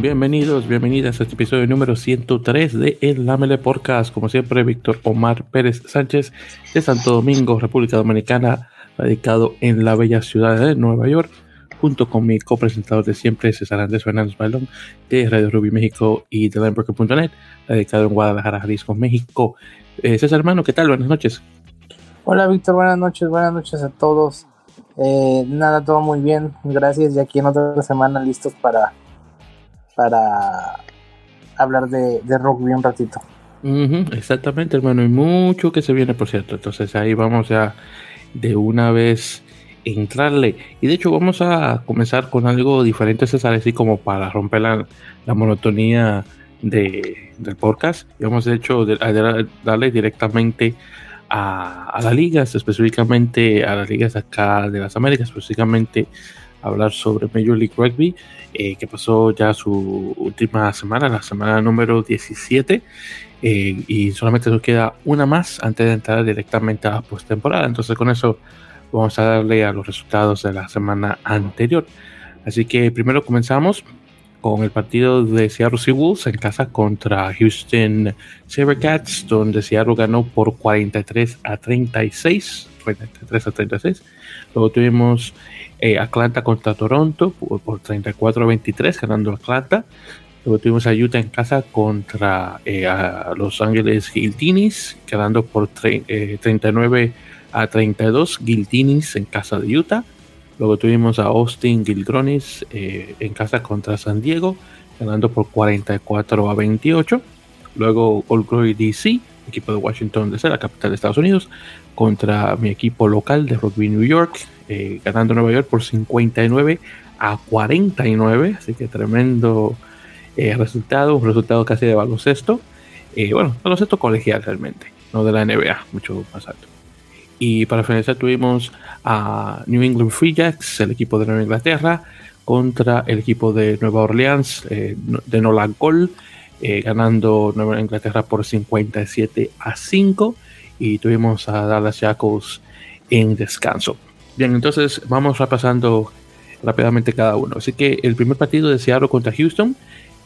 bienvenidos, bienvenidas a este episodio número 103 de El Lamele Podcast. Como siempre, Víctor Omar Pérez Sánchez de Santo Domingo, República Dominicana, radicado en la bella ciudad de Nueva York, junto con mi copresentador de siempre, César Andrés Fernández Bailón, de Radio Rubí México y de Lamebroker.net, radicado en Guadalajara, Jalisco, México. Eh, César, hermano, ¿qué tal? Buenas noches. Hola, Víctor, buenas noches, buenas noches a todos. Eh, nada, todo muy bien, gracias. Y aquí en otra semana listos para para hablar de, rugby un ratito. exactamente, hermano, y mucho que se viene, por cierto. Entonces ahí vamos a de una vez entrarle. Y de hecho vamos a comenzar con algo diferente, César, así como para romper la, monotonía de, del podcast. Y vamos de hecho a darle directamente a, a las ligas, específicamente a las ligas acá de las Américas, específicamente hablar sobre Major League Rugby, eh, que pasó ya su última semana, la semana número 17, eh, y solamente nos queda una más antes de entrar directamente a la postemporada. Entonces, con eso vamos a darle a los resultados de la semana anterior. Así que primero comenzamos con el partido de Seattle Seawolves en casa contra Houston Sabercats, donde Seattle ganó por 43 a 36. 43 a 36. Luego tuvimos eh, Atlanta contra Toronto por, 34 a 23, ganando Atlanta. Luego tuvimos a Utah en casa contra eh, Los Ángeles Guiltinis, ganando por 39 eh, a 32. Guiltinis en casa de Utah. Luego tuvimos a Austin Gildronis en casa contra San Diego, ganando por 44 a 28. Luego Old Glory DC, equipo de Washington DC, la capital de Estados Unidos, contra mi equipo local de Rugby New York, eh, ganando Nueva York por 59 a 49, así que tremendo eh, resultado, un resultado casi de baloncesto. Eh, bueno, baloncesto colegial realmente, no de la NBA, mucho más alto. Y para finalizar tuvimos a New England Free Jacks, el equipo de Nueva Inglaterra, contra el equipo de Nueva Orleans de Nolan Cole, ganando Nueva Inglaterra por 57 a 5. Y tuvimos a Dallas Jackals en descanso. Bien, entonces vamos repasando rápidamente cada uno. Así que el primer partido de Seattle contra Houston,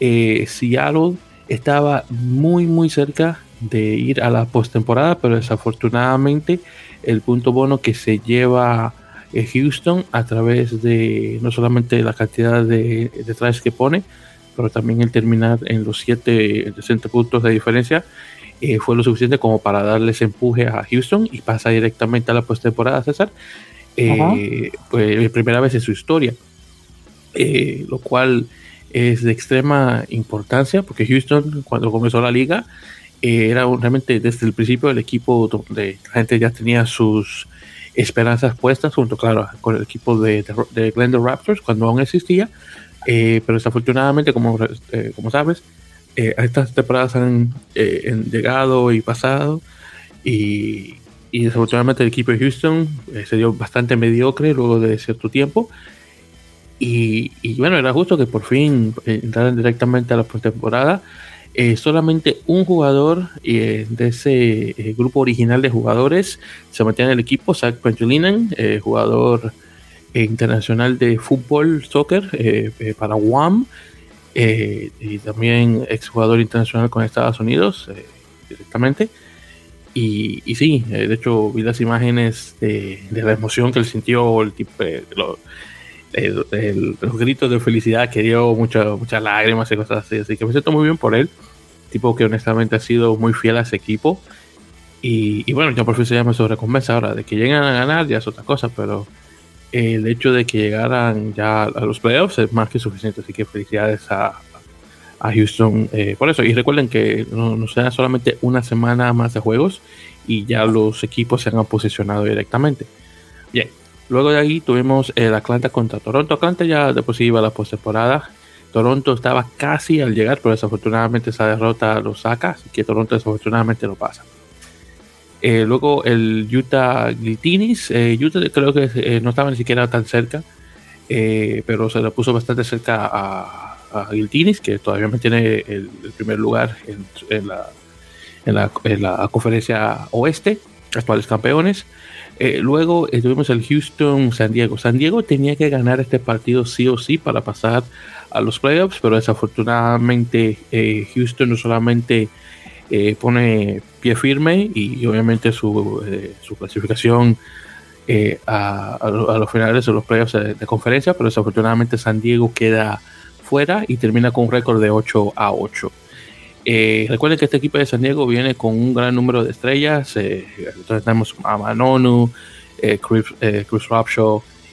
eh, Seattle estaba muy muy cerca de ir a la postemporada, pero desafortunadamente el punto bono que se lleva eh, Houston a través de no solamente la cantidad de, de que pone, pero también el terminar en los 7 60 puntos de diferencia eh, fue lo suficiente como para darles empuje a Houston y pasa directamente a la postemporada, César. Eh, pues, primera vez en su historia, eh, lo cual es de extrema importancia porque Houston cuando comenzó la liga eh, era realmente desde el principio el equipo donde la gente ya tenía sus esperanzas puestas junto claro con el equipo de, de, Glendale Raptors cuando aún existía pero desafortunadamente como, como sabes estas temporadas han llegado y pasado y, y desafortunadamente el equipo de Houston eh, se dio bastante mediocre luego de cierto tiempo. Y, bueno, era justo que por fin eh, entraran directamente a la postemporada. Eh, solamente un jugador de ese grupo original de jugadores se mantiene en el equipo, Zach Pangelinan, jugador internacional de fútbol, soccer para WAM, y también exjugador internacional con Estados Unidos directamente. Y, sí, eh, de hecho vi las imágenes de, la emoción que él sintió, el tipo, los gritos de felicidad que dio, muchas muchas lágrimas y cosas así. Así que me siento muy bien por él. Tipo que honestamente ha sido muy fiel a ese equipo. Y, bueno, ya por fin se llama su recompensa. Ahora, de que lleguen a ganar ya es otra cosa, pero el hecho de que llegaran ya a los playoffs es más que suficiente. Así que felicidades a, a Houston eh, por eso. Y recuerden que no, no sea solamente una semana más de juegos y ya los equipos se han posicionado directamente. Bien, luego de ahí tuvimos el Atlanta contra Toronto. Atlanta ya de por sí iba a la postemporada. Toronto estaba casi al llegar, pero desafortunadamente esa derrota lo saca, así que Toronto desafortunadamente lo pasa. Eh, luego el Utah Glitinis. Eh, Utah creo que no estaba ni siquiera tan cerca, pero se le puso bastante cerca a, a Giltinis, que todavía mantiene el, el primer lugar en, la, en, la, conferencia oeste, actuales campeones. Eh, luego eh, tuvimos el Houston-San Diego. San Diego tenía que ganar este partido sí o sí para pasar a los playoffs, pero desafortunadamente eh, Houston no solamente pone pie firme y, obviamente su, su clasificación a, los finales de los playoffs de, de, conferencia, pero desafortunadamente San Diego queda fuera y termina con un récord de 8 a 8. Eh, recuerden que este equipo de San Diego viene con un gran número de estrellas. Eh, entonces tenemos a Manonu, eh, Chris, eh, Chris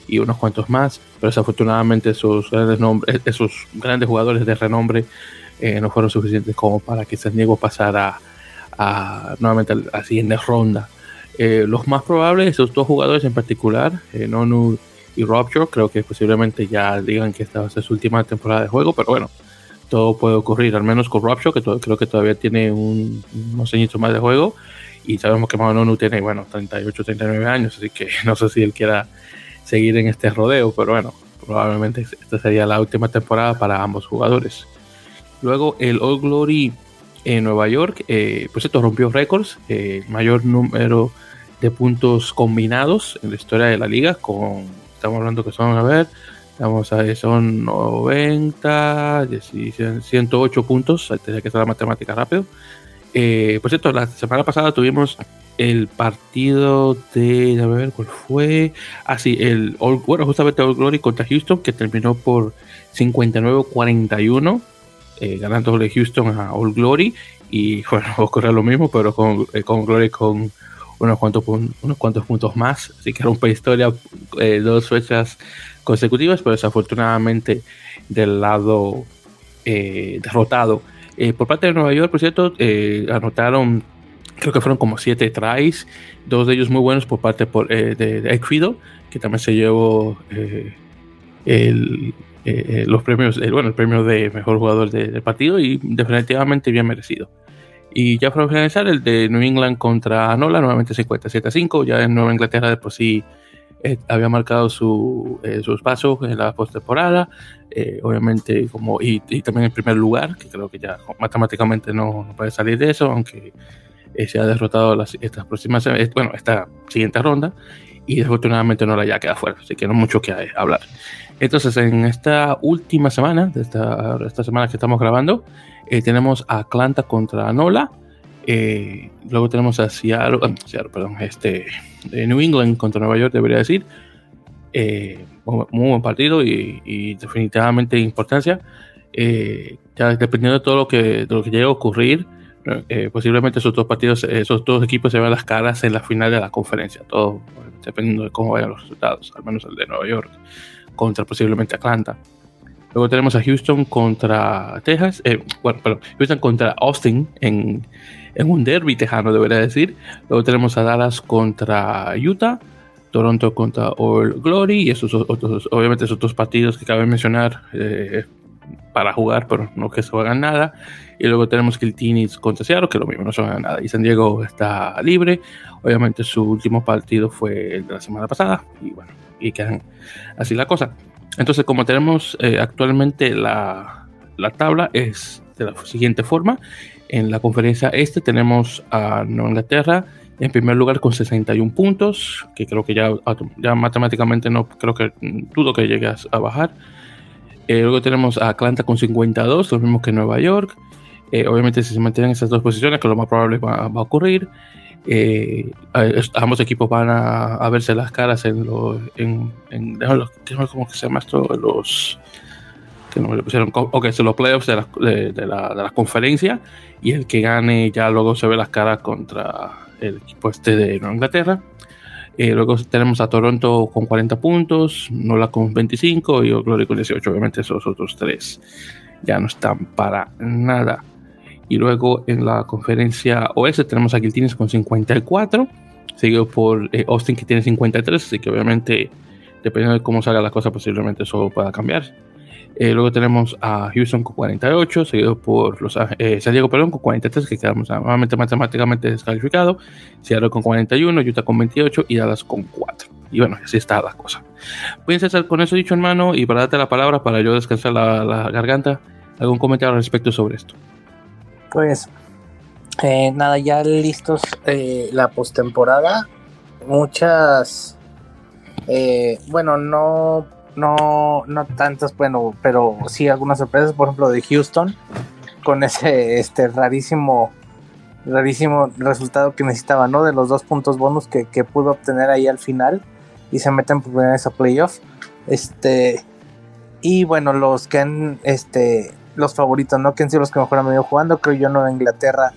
y unos cuantos más. Pero desafortunadamente esos grandes, nombres, esos grandes jugadores de renombre no fueron suficientes como para que San Diego pasara a, nuevamente a la siguiente ronda. los más probables, esos dos jugadores en particular, Nonu y Rupture, creo que posiblemente ya digan que esta va a ser su última temporada de juego. Pero bueno todo puede ocurrir, al menos con Rapture, que creo que todavía tiene un, unos añitos más de juego. Y sabemos que Manonu tiene, bueno, 38, 39 años, así que no sé si él quiera seguir en este rodeo, pero bueno, probablemente esta sería la última temporada para ambos jugadores. Luego el All Glory en Nueva York, eh, pues esto rompió récords, eh, mayor número de puntos combinados en la historia de la liga, con, estamos hablando que son, a ver, Vamos a ver, son 90, 108 puntos. Tenía que hacer la matemática rápido. Eh, por cierto, la semana pasada tuvimos el partido de. A ver cuál fue. Ah, sí, el bueno, justamente All Glory contra Houston, que terminó por 59-41, eh, ganando de Houston a All Glory. Y bueno, ocurrió lo mismo, pero con, eh, con Glory con unos cuantos, unos cuantos puntos más. Así que rompe historia, eh, dos fechas consecutivas, pero desafortunadamente del lado eh, derrotado. Eh, por parte de Nueva York, por cierto, eh, anotaron, creo que fueron como siete tries, dos de ellos muy buenos por parte por, de, de Equido, que también se llevó el, los premios, bueno, el premio de mejor jugador del partido y definitivamente bien merecido. Y ya para finalizar, el de New England contra Nola, nuevamente 57 a 5. Ya en Nueva Inglaterra de por sí eh, había marcado su, eh, sus pasos en la postemporada, eh, obviamente, como, y, también en primer lugar, que creo que ya matemáticamente no, puede salir de eso, aunque se ha derrotado las, estas próximas, bueno, esta siguiente ronda, y desafortunadamente no la ya queda fuera, así que no mucho que hablar. Entonces, en esta última semana, de esta, esta semana que estamos grabando, tenemos a Atlanta contra Nola, luego tenemos a Seattle, Seattle perdón, este, de New England contra Nueva York, debería decir. Eh, muy, buen partido y, definitivamente importancia. Eh, ya dependiendo de todo lo que, de lo que llegue a ocurrir, eh, posiblemente esos dos partidos, esos dos equipos se vean las caras en la final de la conferencia. Todo dependiendo de cómo vayan los resultados, al menos el de Nueva York contra posiblemente Atlanta. Luego tenemos a Houston contra Texas, bueno, perdón, Houston contra Austin en, en un derby tejano, debería decir. Luego tenemos a Dallas contra Utah, Toronto contra All Glory y esos otros, obviamente esos otros partidos que cabe mencionar eh, para jugar, pero no que se juegan nada. Y luego tenemos que el Teenies contra Seattle, que lo mismo, no se juegan nada. Y San Diego está libre. Obviamente su último partido fue el de la semana pasada. Y bueno, y quedan así la cosa. Entonces, como tenemos eh, actualmente la, la tabla, es de la siguiente forma. En la conferencia este tenemos a Nueva Inglaterra en primer lugar con 61 puntos, que creo que ya, ya matemáticamente no creo que dudo que llegue a bajar. Eh, luego tenemos a Atlanta con 52, lo mismo que Nueva York. Eh, obviamente si se mantienen esas dos posiciones, que lo más probable va a ocurrir, eh, ambos equipos van a, verse las caras en los, en, en, ¿cómo que se llama esto? Los que no pusieron, son los playoffs de la, de, la, de la, conferencia y el que gane ya luego se ve las caras contra el equipo este de Inglaterra. Eh, luego tenemos a Toronto con 40 puntos, Nola con 25 y Glory con 18. Obviamente esos otros tres ya no están para nada. Y luego en la conferencia oeste tenemos a Guiltines con 54, seguido por eh, Austin que tiene 53, así que obviamente dependiendo de cómo salga la cosa posiblemente eso pueda cambiar. Eh, luego tenemos a Houston con 48, seguido por los, eh, San Diego con 43, que quedamos nuevamente matemáticamente descalificado. Seattle con 41, Utah con 28 y Dallas con 4. Y bueno, así está la cosa. Voy a empezar con eso dicho, hermano, y para darte la palabra para yo descansar la, garganta, ¿algún comentario al respecto sobre esto? Pues eh, nada, ya listos la postemporada. muchas, eh, bueno, no, no, no tantas, bueno, pero sí algunas sorpresas, por ejemplo, de Houston, con ese este rarísimo, rarísimo resultado que necesitaba, ¿no? De los dos puntos bonus que, que pudo obtener ahí al final y se meten por primera vez a playoff. Este, y bueno, los que han, este, los favoritos, ¿no? Que han sido los que mejor han venido jugando. Creo yo Nueva Inglaterra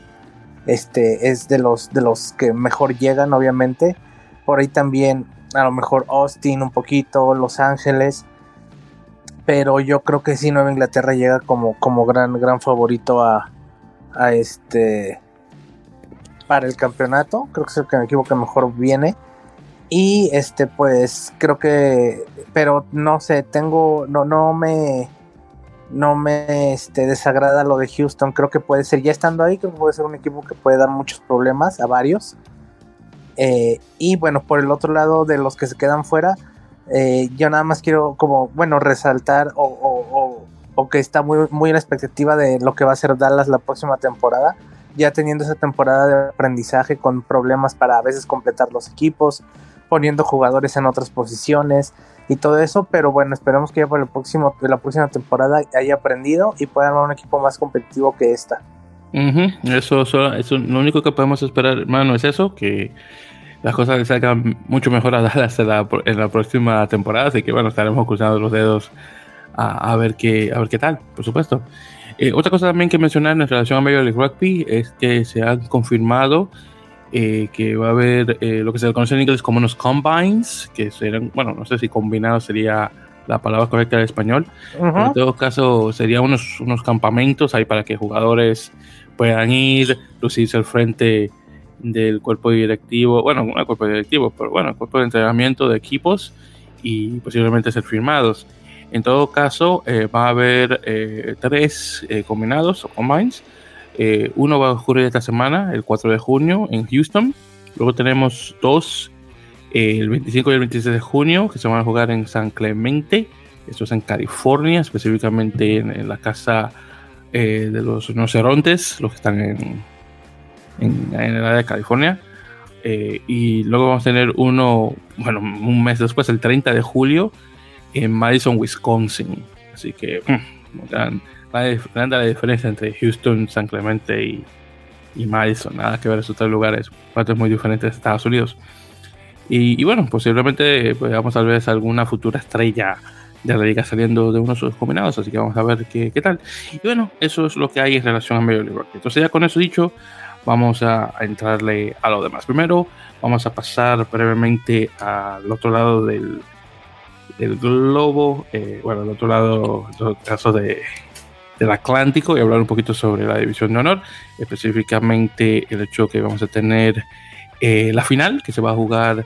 este, es de los, de los que mejor llegan, obviamente. Por ahí también, a lo mejor Austin un poquito, Los Ángeles. Pero yo creo que sí, Nueva Inglaterra llega como, como gran, gran favorito a, a este para el campeonato. Creo que es el que me equivoco mejor viene. Y este, pues, creo que. Pero no sé, tengo. No, no me no me este, desagrada lo de Houston. Creo que puede ser, ya estando ahí, creo que puede ser un equipo que puede dar muchos problemas a varios. Eh, y bueno, por el otro lado de los que se quedan fuera, eh, yo nada más quiero como, bueno, resaltar o, o, que está muy, muy en expectativa de lo que va a ser Dallas la próxima temporada. Ya teniendo esa temporada de aprendizaje con problemas para a veces completar los equipos, poniendo jugadores en otras posiciones, y todo eso, pero bueno, esperamos que ya para el próximo, la próxima temporada haya aprendido y pueda armar un equipo más competitivo que esta. eso, eso, lo único que podemos esperar, hermano, es eso, que las cosas le salgan mucho mejor a Dallas en la, en la próxima temporada, así que bueno, estaremos cruzando los dedos a, ver qué, a ver qué tal, por supuesto. Eh, otra cosa también que mencionar en relación a Major League Rugby es que se han confirmado eh, que va a haber eh, lo que se conoce en inglés como unos combines, que serán, bueno, no sé si combinado sería la palabra correcta en español, en todo caso serían unos, unos campamentos ahí para que jugadores puedan ir, lucirse al frente del cuerpo directivo, bueno, no el cuerpo directivo, pero bueno, el cuerpo de entrenamiento de equipos y posiblemente ser firmados. En todo caso, eh, va a haber tres combinados o combines eh, uno va a ocurrir esta semana, el 4 de junio, en Houston. Luego tenemos dos, eh, el 25 y el 26 de junio, que se van a jugar en San Clemente. Esto es en California, específicamente en, la casa eh, de los rinocerontes, los que están en, en, el área de California. y luego vamos a tener uno, bueno, un mes después, el 30 de julio, en Madison, Wisconsin. Así que, mm, grande la diferencia entre Houston, San Clemente y, y Madison. Nada que ver esos tres lugares, partes muy diferentes de Estados Unidos. Y, bueno, posiblemente pues, vamos a ver alguna futura estrella de la liga saliendo de uno de sus combinados, así que vamos a ver qué, qué, tal. Y bueno, eso es lo que hay en relación a Major League Rugby. Entonces ya con eso dicho, vamos a, entrarle a lo demás. Primero, vamos a pasar brevemente al otro lado del, del globo, eh, bueno, al otro lado, en el caso de, del Atlántico y hablar un poquito sobre la división de honor, específicamente el hecho que vamos a tener eh, la final que se va a jugar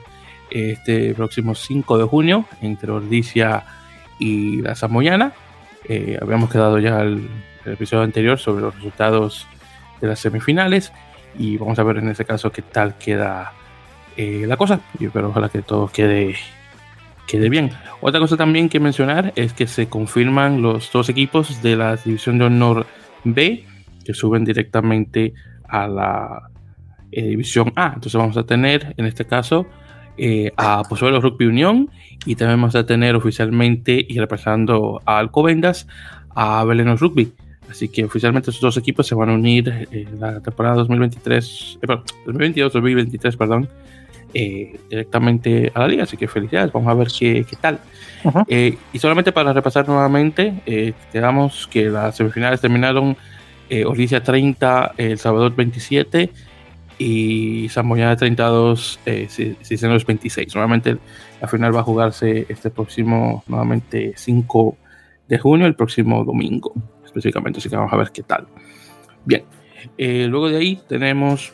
este próximo 5 de junio entre Ordicia y la Samoyana. Eh, habíamos quedado ya el, episodio anterior sobre los resultados de las semifinales y vamos a ver en este caso qué tal queda eh, la cosa. Y espero ojalá que todo quede quede bien. Otra cosa también que mencionar es que se confirman los dos equipos de la División de Honor B que suben directamente a la eh, División A. Entonces vamos a tener en este caso eh, a Pozuelo Rugby Unión y también vamos a tener oficialmente y representando a Alcobendas a Belenos Rugby. Así que oficialmente estos dos equipos se van a unir en la temporada 2023, 2022-2023, perdón, eh, directamente a la liga. Así que felicidades, vamos a ver qué, qué tal. Eh, y solamente para repasar nuevamente, eh, quedamos que las semifinales terminaron eh, 30, El Salvador 27 y Zamboyana 32, eh, los 26. Nuevamente la final va a jugarse este próximo, nuevamente 5 de junio, el próximo domingo específicamente, así que vamos a ver qué tal. Bien, luego de ahí tenemos,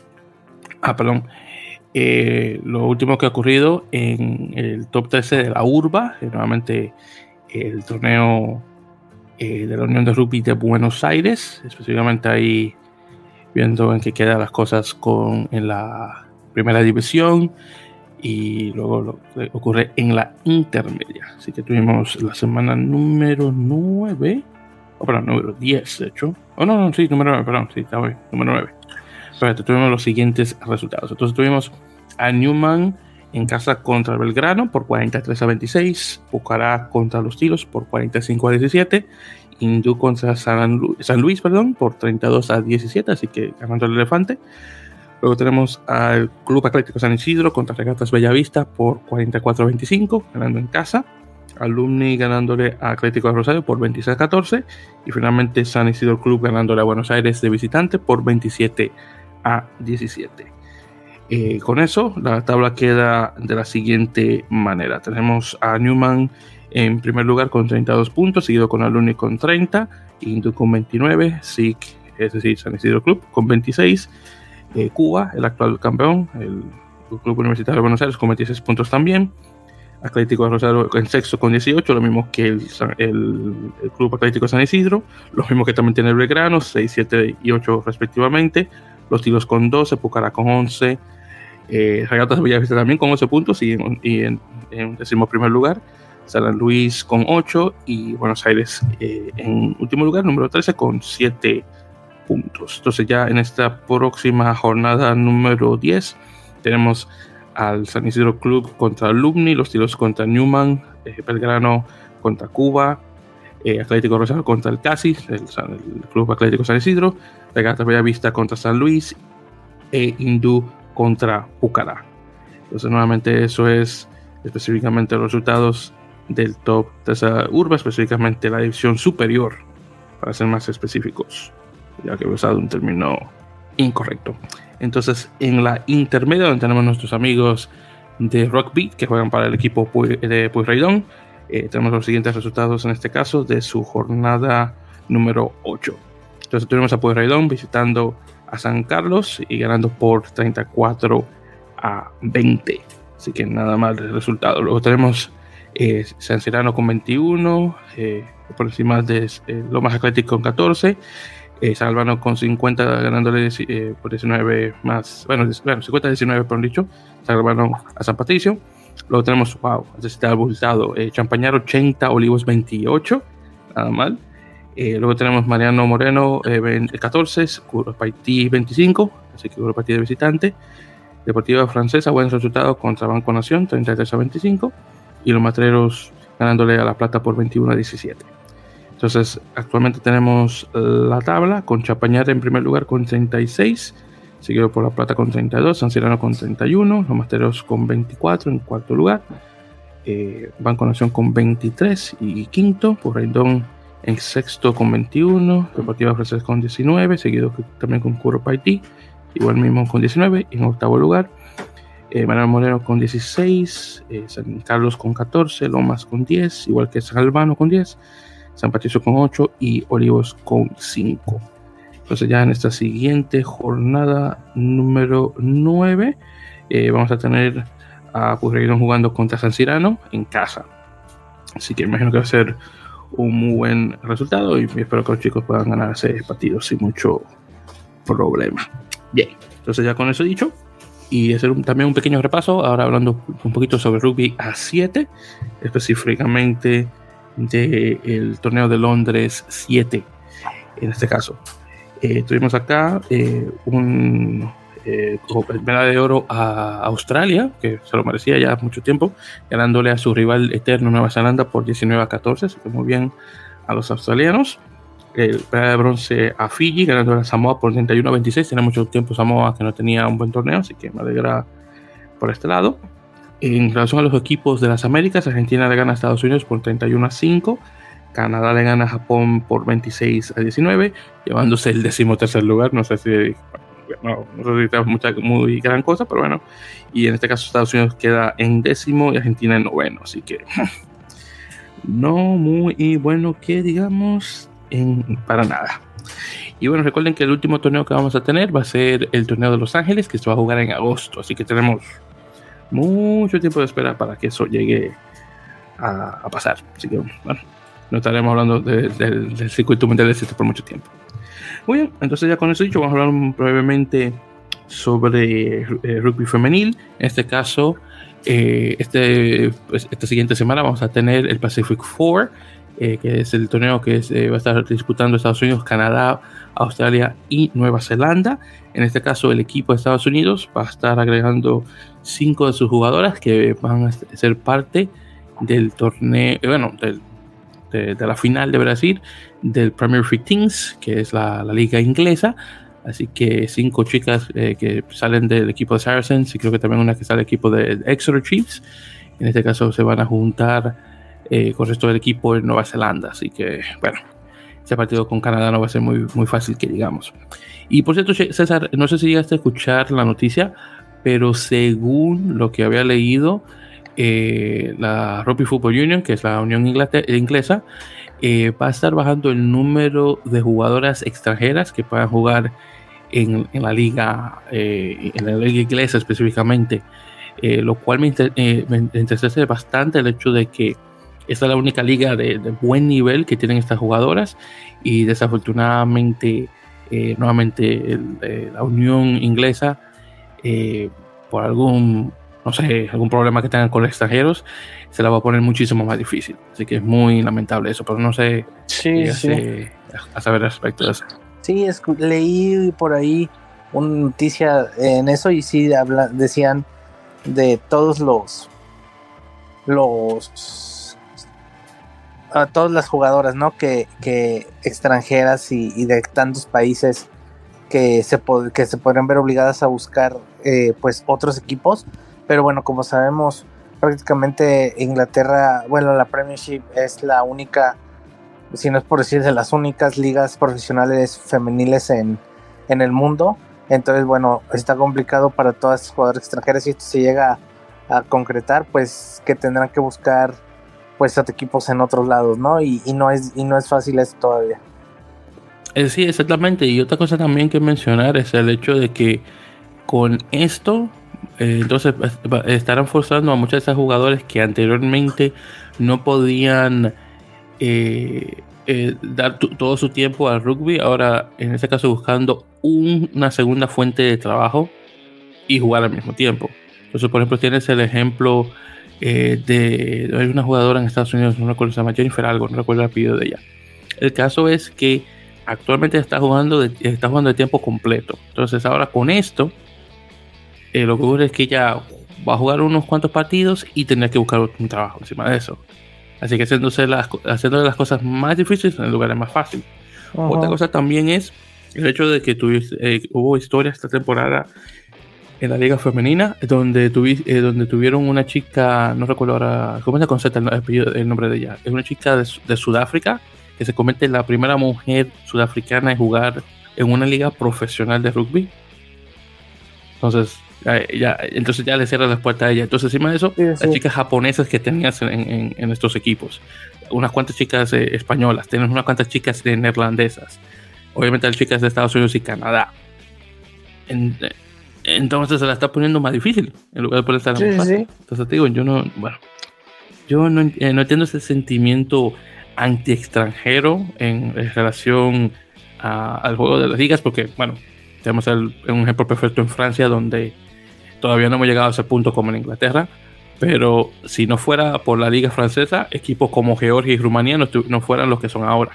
ah, perdón, eh, lo último que ha ocurrido en el top 13 de la urba, eh, nuevamente el torneo eh, de la Unión de Rugby de Buenos Aires, específicamente ahí viendo en qué quedan las cosas con, en la primera división y luego lo que ocurre en la intermedia. Así que tuvimos la semana número 9, o perdón, número 10 de hecho. Oh, no, no, sí, número 9, perdón, sí, está bien, número 9. Pero tuvimos los siguientes resultados. Entonces tuvimos a Newman en casa contra el Belgrano por 43 a 26, Pucará contra los Tiros por 45 a 17, Hindú contra San, Luis perdón, por 32 a 17, así que ganando el elefante. Luego tenemos al Club Atlético San Isidro contra Regatas Bellavista por 44 a 25, ganando en casa. Alumni ganándole a Atlético de Rosario por 26 a 14. Y finalmente San Isidro Club ganándole a Buenos Aires de visitante por 27 a 17. Eh, con eso, la tabla queda de la siguiente manera. Tenemos a Newman en primer lugar con 32 puntos, seguido con Alumni con 30, Hindu con 29, SIC, es decir, San Isidro Club con 26, eh, Cuba, el actual campeón, el Club Universitario de Buenos Aires con 26 puntos también, Atlético de Rosario en sexto con 18, lo mismo que el, el, Club Atlético San Isidro, lo mismo que también tiene el Belgrano, 6, 7 y 8 respectivamente, los Tiros con 12, Pucará con 11, eh, Regatas Villavista también con 11 puntos y, en, y en, décimo primer lugar, San Luis con 8 y Buenos Aires eh, en último lugar, número 13 con 7 puntos. Entonces ya en esta próxima jornada número 10 tenemos al San Isidro Club contra Alumni, los tiros contra Newman, eh, Belgrano contra Cuba, eh, Atlético Rosario contra el Casis, el, Club Atlético San Isidro, Regata Vista contra San Luis e Hindú contra Pucará. Entonces nuevamente eso es específicamente los resultados del top de esa urba, específicamente la división superior, para ser más específicos, ya que he usado un término incorrecto. Entonces, en la intermedia, donde tenemos nuestros amigos de Rockbeat que juegan para el equipo de Puyraidón, eh, tenemos los siguientes resultados en este caso de su jornada número 8. Entonces, tuvimos a Puyraidón visitando a San Carlos y ganando por 34 a 20. Así que nada mal el resultado. Luego tenemos eh, San Cirano con 21, eh, por encima de eh, Lomas Atlético con 14, eh, San Albano con 50 ganándole por 19 más, bueno, bueno 50 19 por dicho, San a San Patricio. Luego tenemos, wow, este está abultado, Champañar 80, Olivos 28, nada mal. Luego tenemos Mariano Moreno 14, Paití 25, así que Paití de visitante. Deportiva Francesa, buen resultado contra Banco Nación, 33 a 25 y los matreros ganándole a La Plata por 21 a 17. Entonces, actualmente tenemos la tabla con Chapañar en primer lugar con 36, seguido por La Plata con 32, San Cirano con 31, los matreros con 24 en cuarto lugar, eh, Banco Nación con 23 y quinto, por Rendón en sexto con 21, Deportiva Francesa con 19, seguido también con Curro Paití, igual mismo con 19, y en octavo lugar eh, Manuel Moreno con 16, eh, San Carlos con 14, Lomas con 10, igual que San Albano con 10, San Patricio con 8 y Olivos con 5. Entonces ya en esta siguiente jornada número 9 eh, vamos a tener a Purreguino jugando contra San Cirano en casa. Así que imagino que va a ser un muy buen resultado y espero que los chicos puedan ganar ese partido sin mucho problema. Bien, entonces ya con eso dicho, y hacer también un pequeño repaso, ahora hablando un poquito sobre rugby a 7, específicamente del torneo de Londres 7, en este caso. Eh, tuvimos acá eh, un eh, medalla de oro a Australia, que se lo merecía ya mucho tiempo, ganándole a su rival eterno Nueva Zelanda por 19 a 14, así que muy bien a los australianos el medalla de bronce a Fiji, ganando a Samoa por 31 a 26. Tiene mucho tiempo Samoa que no tenía un buen torneo, así que me alegra por este lado. En relación a los equipos de las Américas, Argentina le gana a Estados Unidos por 31 a 5. Canadá le gana a Japón por 26 a 19, llevándose el decimotercer lugar. No sé si, no, sé si es mucha, muy gran cosa, pero bueno. Y en este caso Estados Unidos queda en décimo y Argentina en noveno, así que no muy bueno que digamos para nada. Y bueno, recuerden que el último torneo que vamos a tener va a ser el torneo de Los Ángeles, que se va a jugar en agosto. Así que tenemos mucho tiempo de espera para que eso llegue a, pasar. Así que bueno, no estaremos hablando del circuito mundial de por mucho tiempo. Muy bien, entonces ya con eso dicho, vamos a hablar brevemente sobre eh, rugby femenil. En este caso, eh, este, pues, esta siguiente semana vamos a tener el Pacific Four que es el torneo que va a estar disputando Estados Unidos, Canadá, Australia y Nueva Zelanda. En este caso, el equipo de Estados Unidos va a estar agregando cinco de sus jugadoras que van a ser parte del torneo, bueno, del de, la final de Brasil del Premier 15, que es la, liga inglesa. Así que cinco chicas eh, que salen del equipo de Saracens y creo que también una que sale del equipo de Exeter Chiefs. En este caso se van a juntar eh, con el resto del equipo en Nueva Zelanda. Así que, bueno, ese partido con Canadá no va a ser muy, muy fácil que digamos. Y por cierto, César, no sé si llegaste a escuchar la noticia, pero según lo que había leído, eh, la Rugby Football Union, que es la Unión Inglesa, eh, va a estar bajando el número de jugadoras extranjeras que puedan jugar en, la liga, eh, en la liga inglesa específicamente, lo cual me, interesa bastante el hecho de que esta es la única liga de, buen nivel que tienen estas jugadoras y desafortunadamente, nuevamente, la Unión Inglesa, por algún no sé, algún problema que tengan con los extranjeros, se la va a poner muchísimo más difícil. Así que es muy lamentable eso, pero no sé sí, sí. A, saber respecto de eso. Sí, leí por ahí una noticia en eso y sí habla, decían de todos los los a todas las jugadoras, ¿no? Que, que extranjeras y, de tantos países que se, que se podrían ver obligadas a buscar eh, pues otros equipos pero bueno, como sabemos, prácticamente Inglaterra, bueno, la Premiership es la única, si no es por decir de las únicas ligas profesionales femeniles en, en el mundo. Entonces, bueno, está complicado para todas las jugadoras extranjeras si esto se llega a, concretar, pues que tendrán que buscar pues equipos en otros lados, ¿no? Y, no es y no es fácil eso todavía. Eh, sí, exactamente. Y otra cosa también que mencionar es el hecho de que con esto eh, entonces estarán forzando a muchos de esos jugadores que anteriormente no podían eh, eh, dar todo su tiempo al rugby, ahora en este caso buscando una segunda fuente de trabajo y jugar al mismo tiempo. Entonces, por ejemplo, tienes el ejemplo de una jugadora en Estados Unidos, no recuerdo, se llama Jennifer algo, no recuerdo el apellido de ella. El caso es que actualmente está jugando está jugando de tiempo completo. Entonces, ahora con esto eh, lo que ocurre es que ella va a jugar unos cuantos partidos y tendrá que buscar un trabajo encima de eso. Así que haciéndose las, haciendo las cosas más difíciles en el lugar más fácil. Otra cosa también es el hecho de que eh, hubo historia esta temporada en la liga femenina donde, eh, donde tuvieron una chica, no recuerdo ahora, ¿cómo se concepta el, el, nombre de ella? Es una chica de, de, Sudáfrica que se convierte en la primera mujer sudafricana en jugar en una liga profesional de rugby. Entonces, ya, entonces ya le cierra las puertas a ella. Entonces, encima de eso, las chicas japonesas que tenías en, estos equipos, unas cuantas chicas eh, españolas, tienes unas cuantas chicas neerlandesas, obviamente las chicas de Estados Unidos y Canadá. entonces se la está poniendo más difícil en lugar de poder estar más fácil. Entonces te digo, yo no, bueno, yo no, eh, no entiendo ese sentimiento anti-extranjero en, relación al juego de las ligas, porque, bueno, tenemos un ejemplo perfecto en Francia donde Todavía no hemos llegado a ese punto como en Inglaterra, pero si no fuera por la liga francesa, equipos como Georgia y Rumanía no, fueran los que son ahora.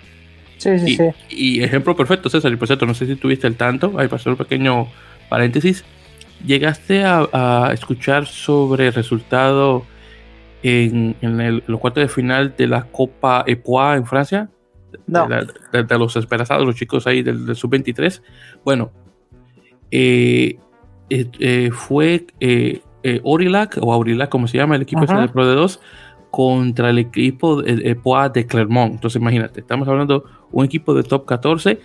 Sí, sí, y, sí. Y ejemplo perfecto, César, y por cierto, no sé si tuviste el tanto, ahí pasó un pequeño paréntesis. ¿Llegaste a, escuchar sobre el resultado en, los cuartos de final de la Copa EPOA en Francia? No. De, los esperados, los chicos ahí del, del sub-23. Bueno, eh, eh, eh, fue eh, Aurillac, o Aurillac, como se llama, el equipo de Pro de 2, contra el equipo de, de Clermont. Entonces, imagínate, estamos hablando de un equipo de top 14.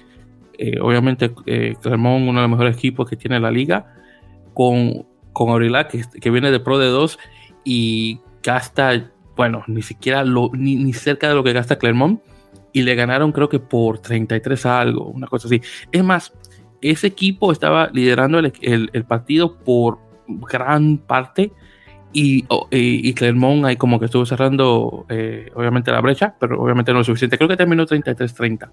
obviamente, Clermont, uno de los mejores equipos que tiene la liga, con, con Aurillac, que, viene de Pro de 2 y gasta, bueno, ni siquiera lo, ni, ni cerca de lo que gasta Clermont. Y le ganaron, creo que por 33 a algo, una cosa así. Es más, ese equipo estaba liderando el, partido por gran parte y, y, Clermont ahí como que estuvo cerrando eh, obviamente la brecha, pero obviamente no lo suficiente. Creo que terminó 33-30.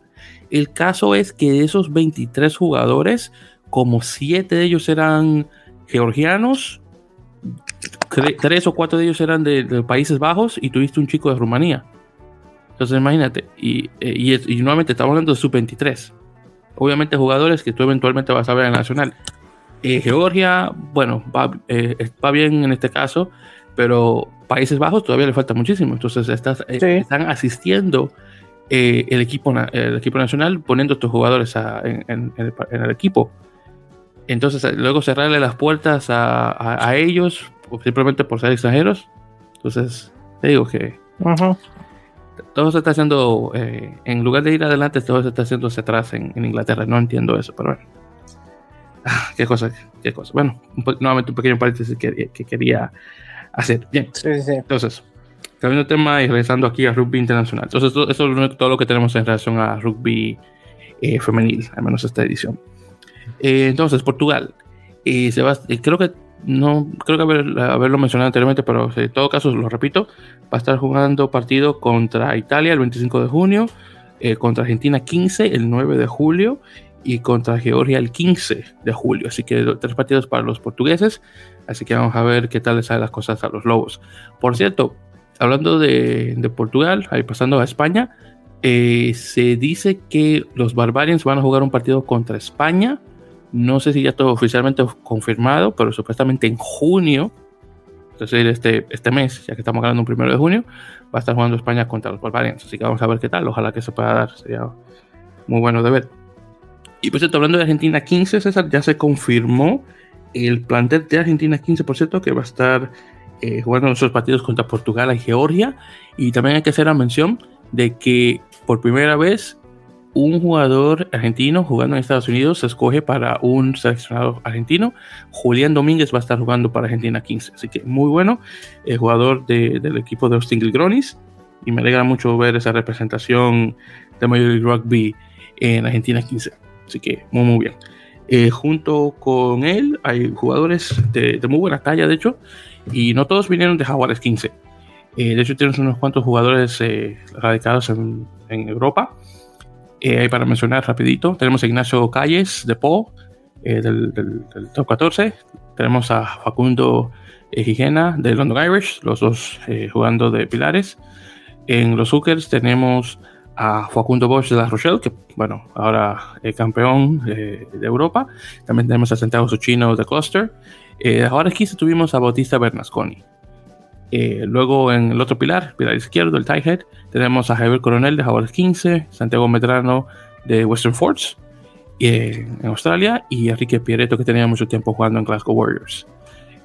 El caso es que de esos 23 jugadores, como 7 de ellos eran georgianos, 3 o 4 de ellos eran de, Países Bajos y tuviste un chico de Rumanía. Entonces imagínate, y, eh, y, nuevamente estamos hablando de sub-23. Obviamente jugadores que tú eventualmente vas a ver en Nacional. Eh, Georgia, bueno, va, va, bien en este caso, pero Países Bajos todavía le falta muchísimo. Entonces están asistiendo el, equipo, el equipo nacional poniendo estos jugadores en, el, equipo. Entonces luego cerrarle las puertas a, a ellos simplemente por ser extranjeros. Entonces, te digo que todo se está haciendo, eh, en lugar de ir adelante, todo se está haciendo hacia atrás en, Inglaterra. No entiendo eso, pero bueno. Ah, qué cosa, qué cosa. Bueno, nuevamente un pequeño paréntesis que, que quería hacer. Bien. Entonces, cambiando tema y regresando aquí a rugby internacional. Entonces, eso, es todo lo que tenemos en relación a rugby eh, femenil, al menos esta edición. Eh, entonces, Portugal. se va, creo que no creo que haberlo mencionado anteriormente, pero en todo caso lo repito, va a estar jugando partido contra Italia el 25 de junio, eh, contra Argentina 15 el 9 de julio y contra Georgia el 15 de julio. Así que tres partidos para los portugueses. Así que vamos a ver qué tal les salen las cosas a los lobos. Por cierto, hablando de, Portugal, ahí pasando a España, eh, se dice que los Barbarians van a jugar un partido contra España no sé si ya todo oficialmente confirmado, pero supuestamente en junio, es decir, este, este mes, ya que estamos hablando un primero de junio, va a estar jugando España contra los Barbarians. Así que vamos a ver qué tal. Ojalá que se pueda dar. Sería muy bueno de ver. Y por cierto, hablando de Argentina 15, César, ya se confirmó el plantel de Argentina 15, por cierto, que va a estar eh, jugando nuestros partidos contra Portugal y Georgia. Y también hay que hacer la mención de que por primera vez un jugador argentino jugando en Estados Unidos se escoge para un seleccionado argentino. Julián Domínguez va a estar jugando para Argentina 15. Así que muy bueno, el jugador del equipo de los Gronis. Y me alegra mucho ver esa representación de Major Rugby en Argentina 15. Así que muy, muy bien. Eh, junto con él hay jugadores de, muy buena talla, de hecho, y no todos vinieron de Jaguares 15. Eh, de hecho, tenemos unos cuantos jugadores eh, radicados en Europa eh, para mencionar rapidito, tenemos a Ignacio Calles de Po, eh, del, top 14. Tenemos a Facundo Gigena de London Irish, los dos eh, jugando de pilares. En los Hookers tenemos a Facundo Bosch de La Rochelle, que bueno, ahora es campeón de Europa. También tenemos a Santiago Suchino de Cluster. ahora aquí tuvimos a Bautista Bernasconi. Eh, luego en el otro pilar, pilar izquierdo, el Head, tenemos a Javier Coronel de Jaguares 15, Santiago Medrano de Western Forts eh, en Australia y Enrique Pieretto que tenía mucho tiempo jugando en Glasgow Warriors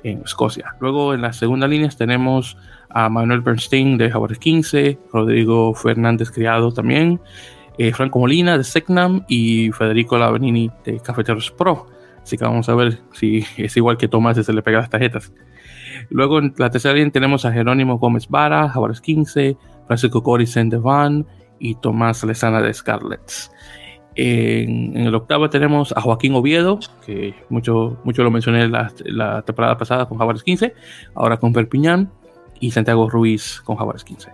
en Escocia. Luego en las segunda líneas tenemos a Manuel Bernstein de Jaguares 15, Rodrigo Fernández Criado también, eh, Franco Molina de Secnam y Federico Lavanini de Cafeteros Pro. Así que vamos a ver si es igual que Tomás y se le pega las tarjetas. Luego en la tercera línea tenemos a Jerónimo Gómez Vara, Javier 15, Francisco Coricen de Van y Tomás Lezana de Scarlets. En, el octavo tenemos a Joaquín Oviedo, que mucho, mucho lo mencioné la, la temporada pasada con Jaguares 15, ahora con Perpiñán, y Santiago Ruiz con Jaguares 15.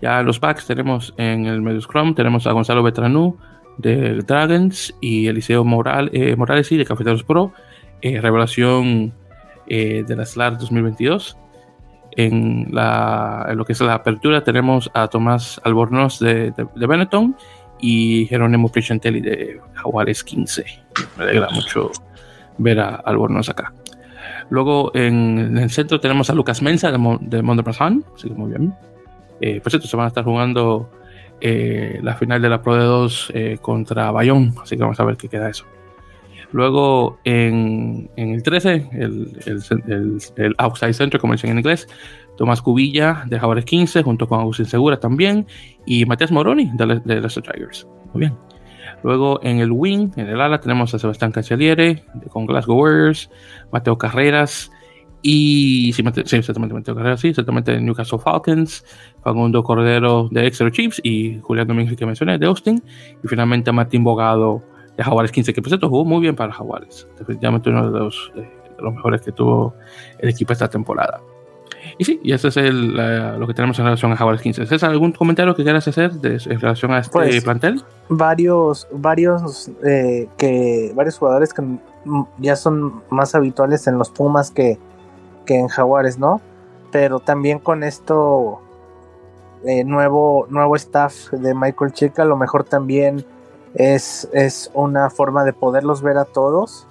Ya en los backs tenemos en el medio scrum, tenemos a Gonzalo Betranú de Dragons y Eliseo Moral, eh, Morales y de Cafeteros Pro, eh, revelación eh, de la SLAR 2022. En, la, lo que es la apertura tenemos a Tomás Albornoz de, de, Benetton y Jerónimo Prichantelli de Jaguares 15. Me alegra mucho ver a Albornoz acá. Luego en, el centro tenemos a Lucas Mensa de, de Montepassan, así que muy bien. Eh, por cierto, se van a estar jugando eh, la final de la Pro de 2 contra Bayón, así que vamos a ver qué queda eso. Luego en, el 13, el, Outside Center, como dicen en inglés, Tomás Cubilla de Jaguares 15, junto con Agustín Segura también, y Matías Moroni de, de Tigers. Muy bien. Luego en el wing, en el ala, tenemos a Sebastián Cancelliere con Glasgow Warriors, Mateo Carreras y sí, exactamente Mateo Carreras, sí, exactamente Newcastle Falcons, Facundo Cordero de Exeter Chiefs y Julián Domínguez que mencioné de Austin, y finalmente Martín Bogado de Jaguares 15, que por cierto jugó muy bien para Jaguares. Definitivamente uno de los, de los mejores que tuvo el equipo esta temporada. Y sí, y eso es el, lo que tenemos en relación a Jaguares 15. ¿Es algún comentario que quieras hacer en relación a este pues, plantel? Varios, varios, eh, que, varios jugadores que ya son más habituales en los Pumas que, que en Jaguares, ¿no? Pero también con esto eh, nuevo, nuevo staff de Michael Checa, a lo mejor también es, es una forma de poderlos ver a todos,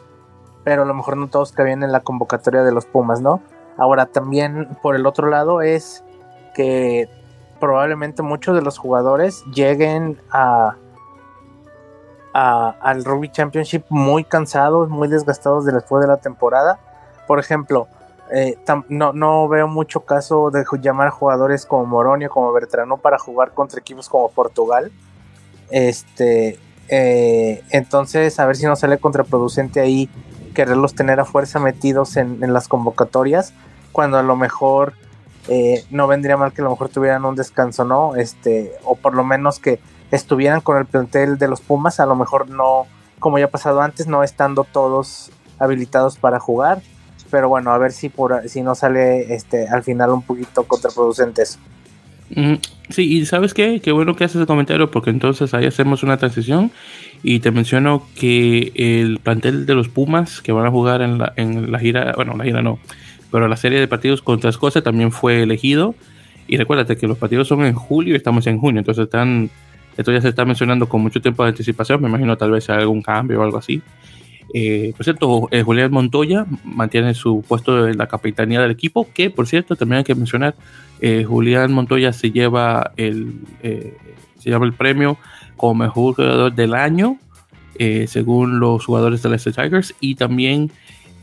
pero a lo mejor no todos cabían en la convocatoria de los Pumas, ¿no? Ahora también por el otro lado es que probablemente muchos de los jugadores lleguen a, al Rugby Championship muy cansados, muy desgastados después de la temporada. Por ejemplo, eh, no, no, veo mucho caso de llamar a jugadores como Moronio, como Bertrano para jugar contra equipos como Portugal. Este, eh, entonces, a ver si no sale contraproducente ahí quererlos tener a fuerza metidos en, las convocatorias, cuando a lo mejor eh, no vendría mal que a lo mejor tuvieran un descanso, ¿no? Este, o por lo menos que estuvieran con el plantel de los Pumas, a lo mejor no, como ya ha pasado antes, no estando todos habilitados para jugar. Pero bueno, a ver si por si no sale este al final un poquito contraproducente eso. Sí, y sabes qué, qué bueno que haces el comentario porque entonces ahí hacemos una transición. Y te menciono que el plantel de los Pumas que van a jugar en la, en la gira, bueno, la gira no, pero la serie de partidos contra Escocia también fue elegido. Y recuérdate que los partidos son en julio y estamos en junio, entonces están esto ya se está mencionando con mucho tiempo de anticipación, me imagino tal vez algún cambio o algo así. Eh, por cierto, eh, Julián Montoya mantiene su puesto en la capitanía del equipo, que por cierto, también hay que mencionar, eh, Julián Montoya se lleva el, se lleva el premio como mejor jugador del año, según los jugadores de los Tigers, y también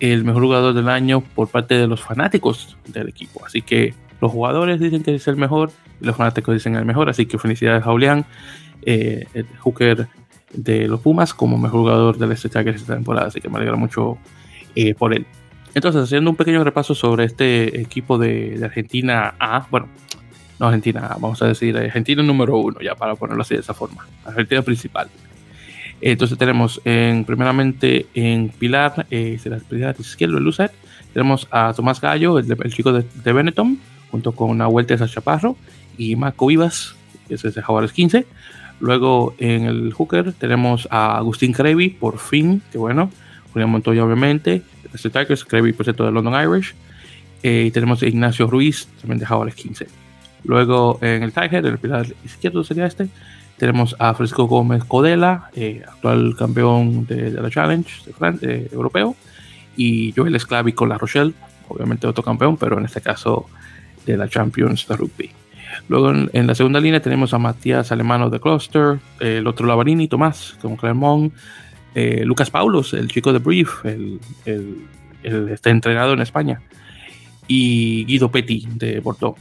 el mejor jugador del año por parte de los fanáticos del equipo. Así que los jugadores dicen que es el mejor y los fanáticos dicen el mejor. Así que felicidades a Julián, el hooker de los Pumas como mejor jugador del este esta temporada, así que me alegra mucho eh, por él. Entonces, haciendo un pequeño repaso sobre este equipo de, Argentina A, bueno, no Argentina vamos a decir Argentina número uno, ya para ponerlo así de esa forma, Argentina principal. Entonces tenemos en, primeramente en Pilar, eh, de la Pilar izquierdo, el tenemos a Tomás Gallo, el, chico de, de, Benetton, junto con una vuelta de Chaparro y Marco Vivas, que es de Jaguares 15. Luego en el hooker tenemos a Agustín Crevi, por fin, que bueno. Julián Montoya, obviamente. Este Tigers, Crevi, por cierto, de London Irish. Eh, y tenemos a Ignacio Ruiz, también de Jaguares 15. Luego en el Tiger, en el pilar izquierdo sería este, tenemos a Fresco Gómez Codela, eh, actual campeón de, la Challenge de, europeo. Y Joel Esclavi con la Rochelle, obviamente otro campeón, pero en este caso de la Champions de Rugby. Luego en, la segunda línea tenemos a Matías Alemano de Cluster, el otro Lavarini, Tomás, con Clermont, eh, Lucas Paulos, el chico de Brief, el, está entrenado en España, y Guido Petty de Bordeaux.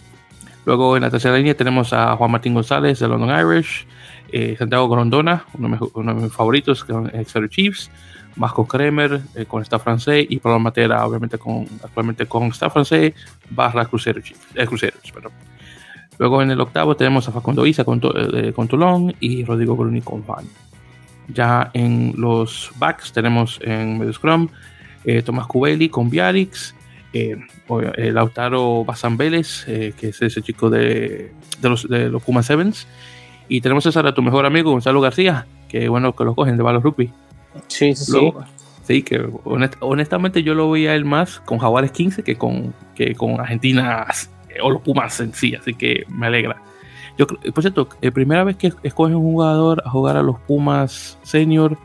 Luego en la tercera línea tenemos a Juan Martín González de London Irish, eh, Santiago Grondona, uno, de mis favoritos, con Exeter Chiefs, Marco Kremer eh, con staff francés y Pablo Matera, obviamente con, actualmente con staff francés, barra Crucero Chiefs, Cruceros, perdón. Luego en el octavo tenemos a Facundo Isa con, eh, con Toulon y Rodrigo Bruni con Van. Ya en los backs tenemos en medio scrum eh, Tomás Cubelli con Biarix, eh, Lautaro Bazán Vélez, que es ese chico de, de, los, de los Puma Sevens. Y tenemos a tu mejor amigo, Gonzalo García, que bueno que lo cogen de Balos Rugby. Sí, sí, sí. Sí, que honestamente yo lo veía él más con Jaguares 15 que con, que con Argentinas o los Pumas en sí, así que me alegra. Yo, por cierto, la primera vez que escogen un jugador a jugar a los Pumas Senior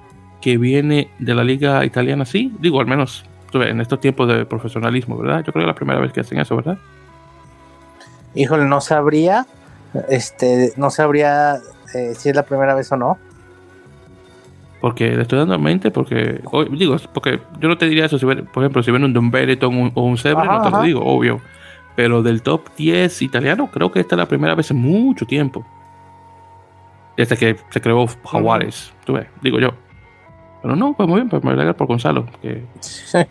que viene de la liga italiana, sí, digo, al menos en estos tiempos de profesionalismo, ¿verdad? Yo creo que es la primera vez que hacen eso, ¿verdad? Híjole, no sabría, este, no sabría eh, si es la primera vez o no. Porque le estoy dando mente, porque, digo, porque yo no te diría eso, si por ejemplo, si ven un Don o un Sebre, no te lo digo, obvio. Pero del top 10 italiano, creo que esta es la primera vez en mucho tiempo. Desde que se creó Jaguares, tú ves, digo yo. Pero no, pues muy bien, pues me alegra por Gonzalo, que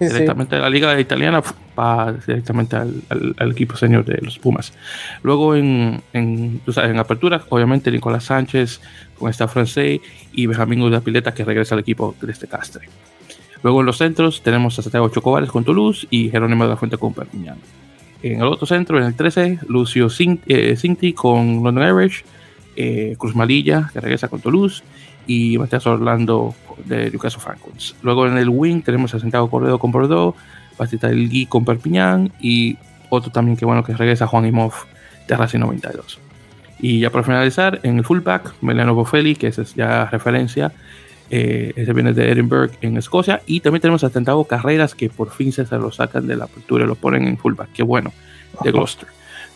directamente de la liga italiana va directamente al, equipo senior de los Pumas. Luego en, en, en apertura, obviamente Nicolás Sánchez con esta francés y Benjamín de Pileta que regresa al equipo de este castre. Luego en los centros tenemos a Santiago Chocobares con Toulouse y Jerónimo de la Fuente con Perpiñán. En el otro centro, en el 13, Lucio eh, Cinti con London Irish, eh, Cruz Malilla, que regresa con Toulouse, y Matías Orlando de Newcastle Falcons. Luego en el wing tenemos a Santiago Corredo con Bordeaux, Batista del Gui con Perpiñán, y otro también que bueno que regresa Juan Imov de Racing 92. Y ya para finalizar, en el fullback, Meliano Boffelli, que es ya referencia, eh, ese viene de Edinburgh en Escocia. Y también tenemos a Santiago Carreras, que por fin se, lo sacan de la apertura y lo ponen en fullback. Qué bueno, de Gloucester.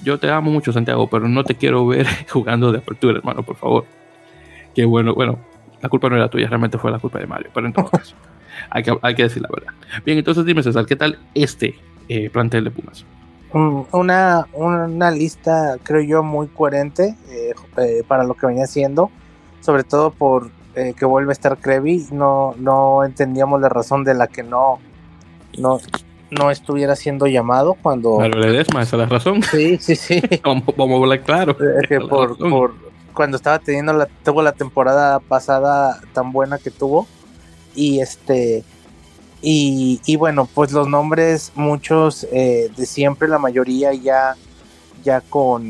Yo te amo mucho, Santiago, pero no te quiero ver jugando de apertura, hermano, por favor. Qué bueno, bueno, la culpa no era tuya, realmente fue la culpa de Mario, pero en todo caso, hay que, hay que decir la verdad. Bien, entonces dime, César, ¿qué tal este eh, plantel de Pumas? una, una lista, creo yo, muy coherente eh, eh, para lo que venía siendo, sobre todo por eh, que vuelve a estar Crevi. No, no entendíamos la razón de la que no, no, no estuviera siendo llamado cuando. Pero esa es la razón. Sí, sí, sí. como, claro. que por, por, cuando estaba teniendo la, tuvo la temporada pasada tan buena que tuvo. Y este y, bueno, pues los nombres, muchos eh, de siempre, la mayoría ya, ya con,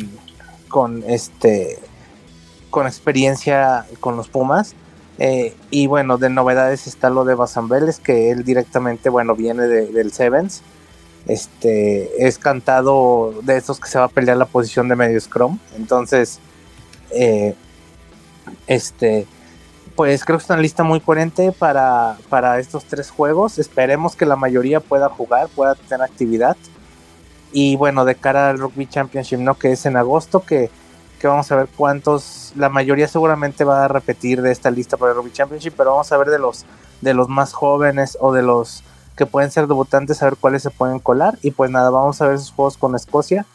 con este con experiencia con los Pumas. Eh, y bueno, de novedades está lo de Basambeles, que él directamente, bueno, viene del Sevens. Este es cantado de estos que se va a pelear la posición de medio scrum. Entonces, eh, este pues creo que es una lista muy coherente para, para estos tres juegos. Esperemos que la mayoría pueda jugar, pueda tener actividad. Y bueno, de cara al Rugby Championship, ¿no? Que es en agosto, que, vamos a ver cuántos, la mayoría seguramente va a repetir de esta lista para el Rugby Championship, pero vamos a ver de los, de los más jóvenes o de los que pueden ser debutantes, a ver cuáles se pueden colar. Y pues nada, vamos a ver esos juegos con Escocia,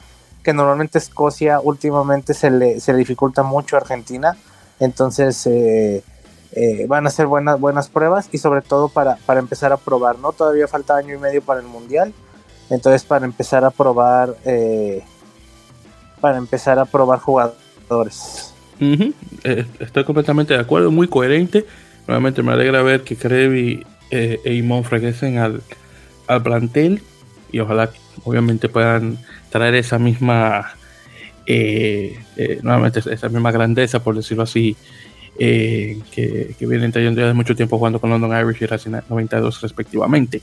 que normalmente Escocia últimamente se le, se le dificulta mucho a Argentina. Entonces, eh, eh, van a ser buenas, buenas pruebas y sobre todo para, para empezar a probar, ¿no? Todavía falta año y medio para el Mundial, entonces para empezar a probar, eh, para empezar a probar jugadores. Eh, estoy completamente de acuerdo, muy coherente. Nuevamente me alegra ver que Crevi e Imon regresen al, al plantel y ojalá obviamente puedan traer esa misma nuevamente esa misma grandeza por decirlo así eh, que, vienen trayendo de mucho tiempo jugando con London Irish y Racing 92 respectivamente.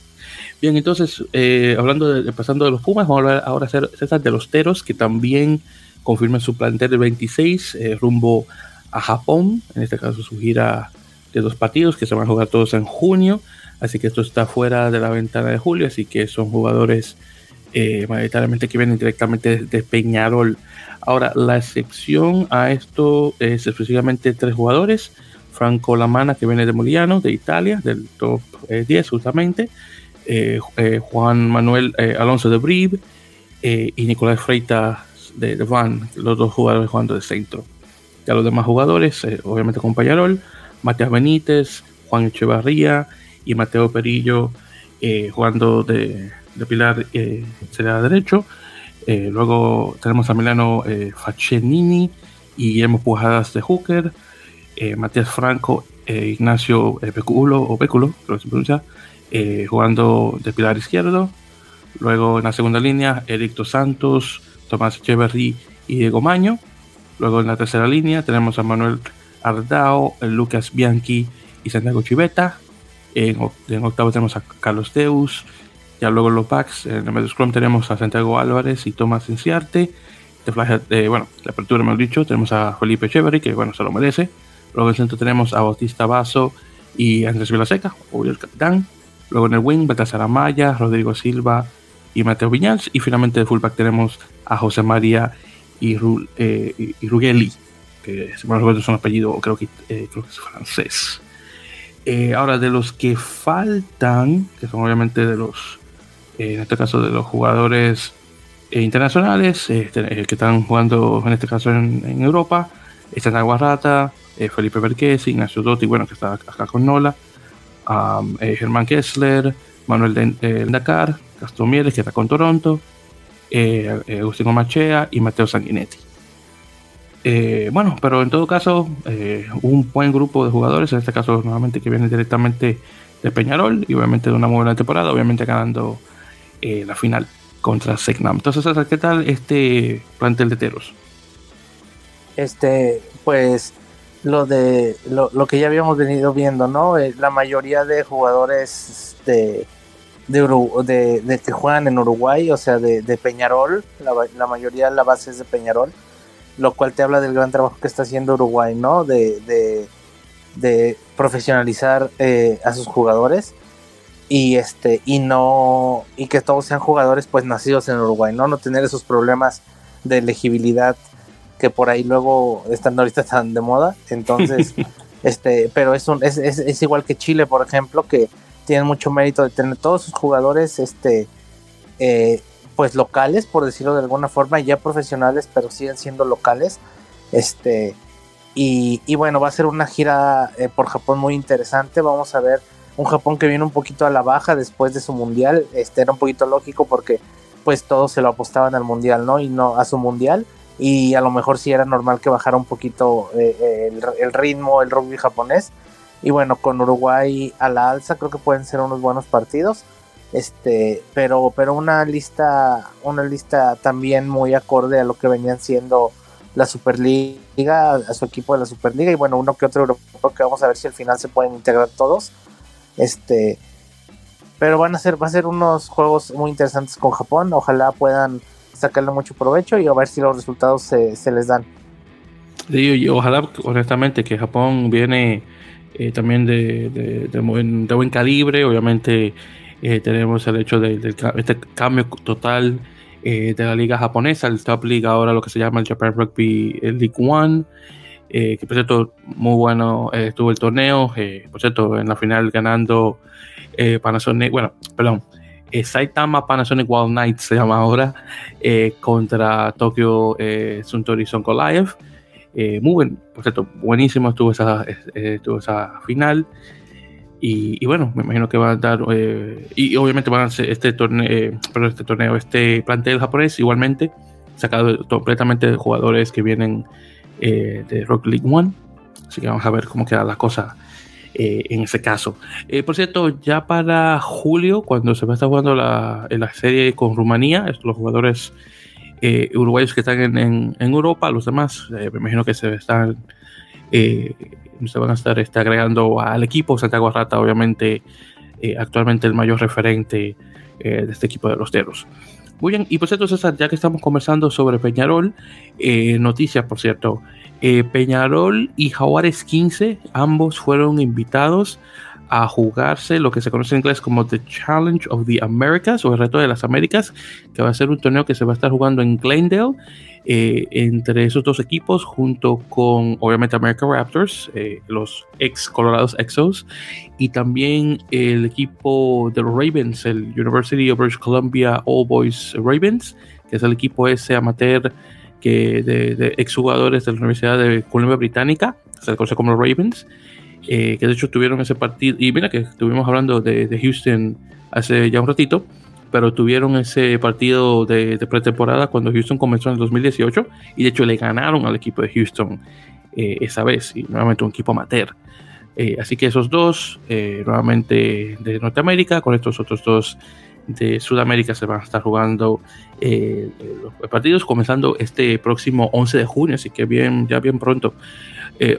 Bien, entonces, eh, hablando de, pasando de los Pumas, vamos a hablar ahora César, de los Teros, que también confirman su plantel del 26 eh, rumbo a Japón, en este caso su gira de dos partidos que se van a jugar todos en junio, así que esto está fuera de la ventana de julio, así que son jugadores mayoritariamente que vienen directamente de Peñarol Ahora, la excepción a esto es específicamente tres jugadores. Franco Lamana, que viene de Moliano, de Italia, del top 10 eh, justamente. Eh, eh, Juan Manuel Alonso de Brive y Nicolás Freitas de, Van, los dos jugadores jugando de centro. Ya los demás jugadores, obviamente con Payarol, Benítez, Juan Echevarría y Mateo Perillo jugando de, de pilar será derecho. Eh, luego tenemos a Milano eh, y Guillermo Pujadas de Hooker, eh, Matías Franco, e Ignacio Peculo, o Péculo, creo que se pronuncia, jugando de pilar izquierdo. Luego en la segunda línea, Eric Santos, Tomás Echeverry y Diego Maño. Luego en la tercera línea tenemos a Manuel Ardao, Lucas Bianchi y Santiago Chiveta. En, en octavo tenemos a Carlos Deus, ya luego en los backs, en el medio scrum tenemos a Santiago Álvarez y Tomás Inciarte. De bueno, la apertura dicho, tenemos a Felipe Echeverry, que bueno, se lo merece. Luego en el centro tenemos a Bautista Basso y Andrés Vilaseca, obvio el capitán. Luego en el wing, Baltasar Amaya, Rodrigo Silva y Mateo Viñals. Y finalmente de fullback tenemos a José María y, eh, Rugelli, que si me recuerdo es un apellido, creo que, eh, creo que es francés. Eh, ahora, de los que faltan, que son obviamente de los en este caso de los jugadores eh, internacionales este, eh, que están jugando en este caso en, Europa, están Aguarrata, eh, Felipe Berqués, Ignacio Dotti, bueno, que está acá con Nola, Germán Kessler, Manuel Dakar, Castro Mieles, que está con Toronto, Agustín Machea y Mateo Sanguinetti. bueno, pero en todo caso, un buen grupo de jugadores, en este caso nuevamente que viene directamente de Peñarol y obviamente de una muy buena temporada, obviamente ganando eh, la final contra Segnam. Entonces, ¿qué tal este plantel de Teros? Este, pues lo de lo, que ya habíamos venido viendo, ¿no? Eh, la mayoría de jugadores de, de, que juegan en Uruguay, o sea, de, Peñarol, la, mayoría de la base es de Peñarol. lo cual te habla del gran trabajo que está haciendo Uruguay, ¿no? De, de, de profesionalizar eh, a sus jugadores y este y no y que todos sean jugadores pues nacidos en Uruguay, ¿no? No tener esos problemas de elegibilidad que por ahí luego están ahorita tan de moda. Entonces, este, pero es, un, es, es, es, igual que Chile, por ejemplo, que tienen mucho mérito de tener todos sus jugadores, este, eh, pues locales, por decirlo de alguna forma, ya profesionales, pero siguen siendo locales. Este, y, y bueno, va a ser una gira eh, por Japón muy interesante. Vamos a ver un Japón que viene un poquito a la baja después de su mundial. Este era un poquito lógico porque pues todos se lo apostaban al mundial, ¿no? Y no a su mundial y a lo mejor sí era normal que bajara un poquito eh, el, ritmo, el rugby japonés. Y bueno, con Uruguay a la alza creo que pueden ser unos buenos partidos. Este, pero, pero una lista, una lista también muy acorde a lo que venían siendo la Superliga, a su equipo de la Superliga, y bueno, uno que otro europeo que vamos a ver si al final se pueden integrar todos. Este, pero van a ser, va a ser unos juegos muy interesantes con Japón. Ojalá puedan sacarle mucho provecho y a ver si los resultados se, se les dan. y ojalá, honestamente, que Japón viene eh, también de, de, de, buen, calibre. Obviamente, eh, tenemos el hecho de, este cambio total eh, de la liga japonesa, el Top League, ahora lo que se llama el Japan Rugby League One. Que por cierto, muy bueno estuvo el torneo. por cierto, en la final ganando Panasonic, bueno, perdón, eh, Saitama Panasonic Wild Knights se llama ahora, eh, contra Tokyo eh, Suntory Sonko Live. Eh, muy buen, por cierto, buenísimo estuvo esa, estuvo esa final. Y, bueno, me imagino que van a dar, y obviamente van a hacer este torneo, pero este torneo, este plantel japonés igualmente, sacado completamente de jugadores que vienen de Rock League One. Así que vamos a ver cómo queda la cosa eh, en ese caso. Eh, por cierto, ya para julio, cuando se va a estar jugando la, la serie con Rumanía, los jugadores eh, uruguayos que están en, en, Europa, los demás, me imagino que se están van a estar este, agregando al equipo. Santiago Rata, obviamente, actualmente el mayor referente de este equipo de los Teros. Muy bien, y por cierto, César, ya que estamos conversando sobre Peñarol, noticias, por cierto, eh, Peñarol y Jaguares 15, ambos fueron invitados a jugarse lo que se conoce en inglés como The Challenge of the Americas o el Reto de las Américas, que va a ser un torneo que se va a estar jugando en Glendale eh, entre esos dos equipos, junto con obviamente American Raptors, eh, los ex Colorados Exos, y también el equipo de los Ravens, el University of British Columbia All Boys Ravens, que es el equipo ese amateur que de, de exjugadores de la Universidad de Columbia Británica, se conoce como Ravens, eh, que de hecho tuvieron ese partido, y mira que estuvimos hablando de, Houston hace ya un ratito, pero tuvieron ese partido de, pretemporada cuando Houston comenzó en el 2018, y de hecho le ganaron al equipo de Houston eh, esa vez, y nuevamente un equipo amateur. Eh, así que esos dos, nuevamente de Norteamérica, con estos otros dos de Sudamérica se van a estar jugando los partidos comenzando este próximo 11 de junio, así que bien, ya bien pronto.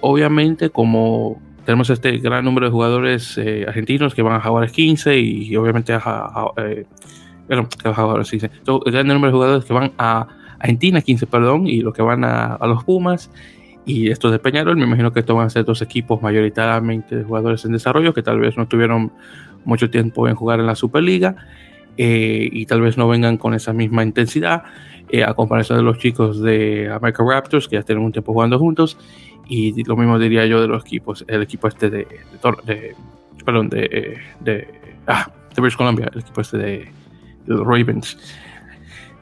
Obviamente, como tenemos este gran número de jugadores eh, argentinos que van a jugar 15 y, obviamente a, a, bueno, a jugar 15, el gran número de jugadores que van a Argentina 15, perdón, y los que van a, a los Pumas y estos de Peñarol, me imagino que estos van a ser dos equipos mayoritariamente de jugadores en desarrollo que tal vez no tuvieron mucho tiempo en jugar en la Superliga eh, y tal vez no vengan con esa misma intensidad eh, a comparación de los chicos de American Raptors que ya tienen un tiempo jugando juntos y lo mismo diría yo de los equipos el equipo este de, de, perdón de, de, ah, de British Columbia el equipo este de, los Ravens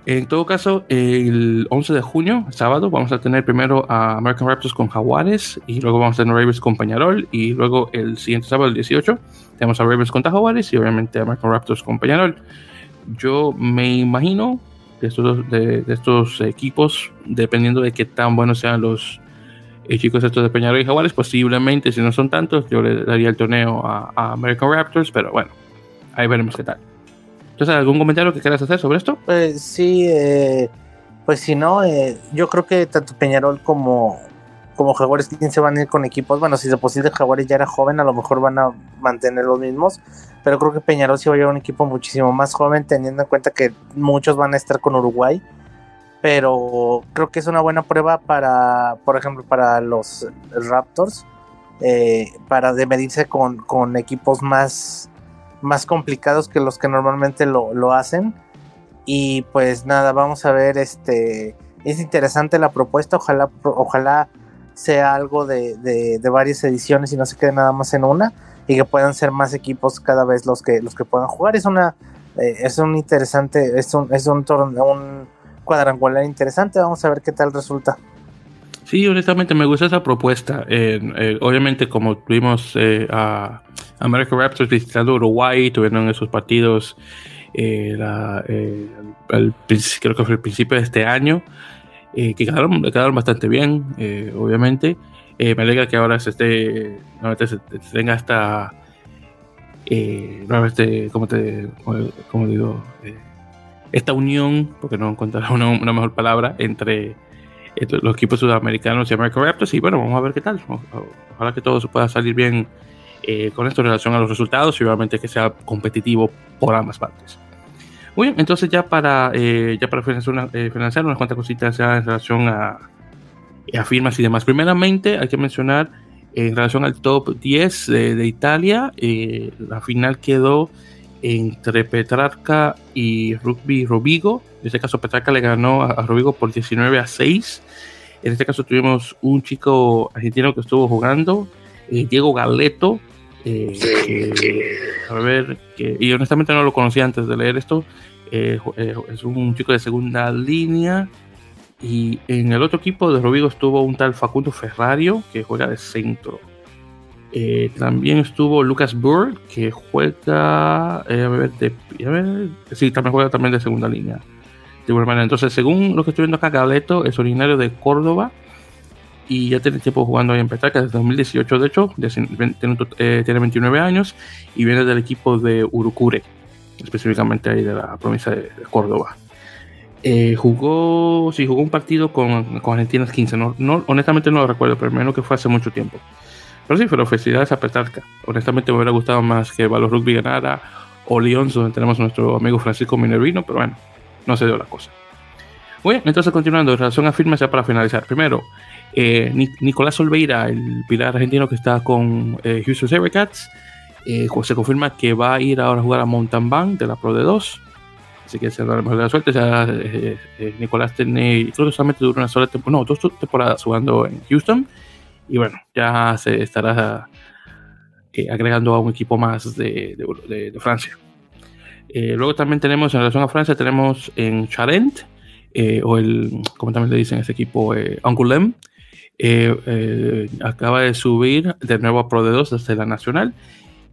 en todo caso, el 11 de junio, sábado, vamos a tener primero a American Raptors con Jaguares y luego vamos a tener Ravens con Peñarol y luego el siguiente sábado, el 18, tenemos a Ravens contra Jaguares y obviamente a American Raptors con Peñarol. Yo me imagino de estos, de, estos equipos, dependiendo de qué tan buenos sean los eh, chicos estos de Peñarol y Jaguares, posiblemente si no son tantos, yo le daría el torneo a, a American Raptors, pero bueno, ahí veremos qué tal. Entonces, ¿algún comentario que quieras hacer sobre esto? Pues sí, eh, pues si no, eh, yo creo que tanto Peñarol como, como Jaguares se van a ir con equipos. Bueno, si de posible Jaguares ya era joven, a lo mejor van a mantener los mismos. Pero creo que Peñarol sí va a llevar un equipo muchísimo más joven, teniendo en cuenta que muchos van a estar con Uruguay. Pero creo que es una buena prueba para, por ejemplo, para los Raptors, eh, para de medirse con, con, equipos más, más complicados que los que normalmente lo, lo, hacen. Y pues nada, vamos a ver, este, es interesante la propuesta, ojalá, ojalá sea algo de, de, varias ediciones y no se quede nada más en una y que puedan ser más equipos cada vez los que, los que puedan jugar. Es una, eh, es un interesante, es un, es un, un cuadrangular interesante. Vamos a ver qué tal resulta. Sí, honestamente me gusta esa propuesta. Eh, obviamente, como tuvimos eh, a American Raptors visitando Uruguay, tuvieron esos partidos, eh, creo que fue el principio de este año, que quedaron, bastante bien, obviamente. me alegra que ahora se esté, se, tenga esta, nuevamente, como te, como digo, esta unión, porque no encontrará una, una mejor palabra, entre los equipos sudamericanos y American Raptors. Y bueno, vamos a ver qué tal. Ojalá que todo se pueda salir bien eh, con esto en relación a los resultados y obviamente que sea competitivo por ambas partes. Muy bien, entonces ya para, eh, ya para financiar, eh, financiar, unas cuantas cositas ya en relación a, a, firmas y demás. Primeramente hay que mencionar en relación al top 10 de, de Italia, la final quedó entre Petrarca y Rugby Robigo. En este caso, Petrarca le ganó a, Robigo por 19 a 6. En este caso, tuvimos un chico argentino que estuvo jugando, eh, Diego Galeto. Eh, a ver, y honestamente no lo conocía antes de leer esto. Eh, es un chico de segunda línea. Y en el otro equipo de Robigo estuvo un tal Facundo Ferrario, que juega de centro. Eh, también estuvo Lucas Burr, que juega. Eh, a ver, de, a ver, sí, también juega también de segunda línea. De manera. Entonces, según lo que estoy viendo acá, Galeto es originario de Córdoba y ya tiene tiempo jugando ahí en Petraca desde 2018, de hecho, eh, tiene 29 años y viene del equipo de Urucure, específicamente ahí de la provincia de, Córdoba. jugó, sí, jugó un partido con, con Argentina 15, no, no, honestamente no lo recuerdo, pero menos que fue hace mucho tiempo. Pero sí, pero felicidades a Petarca. Honestamente me hubiera gustado más que Valor Rugby ganara o León, donde tenemos nuestro amigo Francisco Minervino, pero bueno, no se dio la cosa. Muy bien, entonces continuando, en relación a firmas ya para finalizar. Primero, eh, Nicolás Olveira, el pilar argentino que está con eh, Houston Sabercats, eh, se confirma que va a ir ahora a jugar a Mountain Bank de la Pro de 2. Así que se da la mejor de la suerte. Nicolás tiene, creo que solamente duró una sola temporada, no, dos temporadas jugando en Houston y bueno, ya se estará eh, agregando a un equipo más de, Francia. Eh, luego también tenemos, en relación a Francia, tenemos en Charent, eh, o el, como también le dicen ese equipo, Angoulême, acaba de subir de nuevo a Pro de 2 desde la Nacional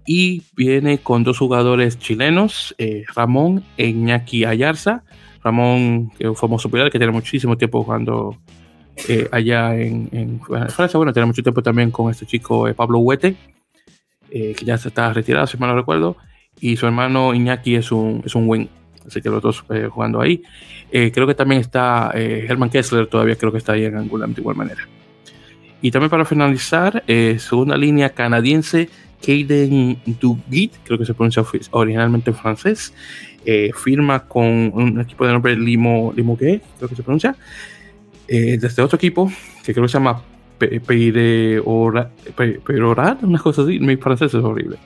y viene con dos jugadores chilenos, Ramón e Iñaki Ayarza. Ramón, que es un famoso pilar que tiene muchísimo tiempo jugando eh, allá en, Francia. Bueno, tiene mucho tiempo también con este chico eh, Pablo Huete, eh, que ya se está retirado, si mal no recuerdo, y su hermano Iñaki es un, es un wing, así que los dos jugando ahí. creo que también está Herman Kessler, todavía creo que está ahí en Angulam de igual manera. Y también para finalizar, segunda línea canadiense, Kaden Dugit, creo que se pronuncia originalmente en francés, firma con un equipo de nombre Limo, Limo creo que se pronuncia, eh, desde otro equipo, que creo que se llama Perorat, una cosa así, mi francés es horrible.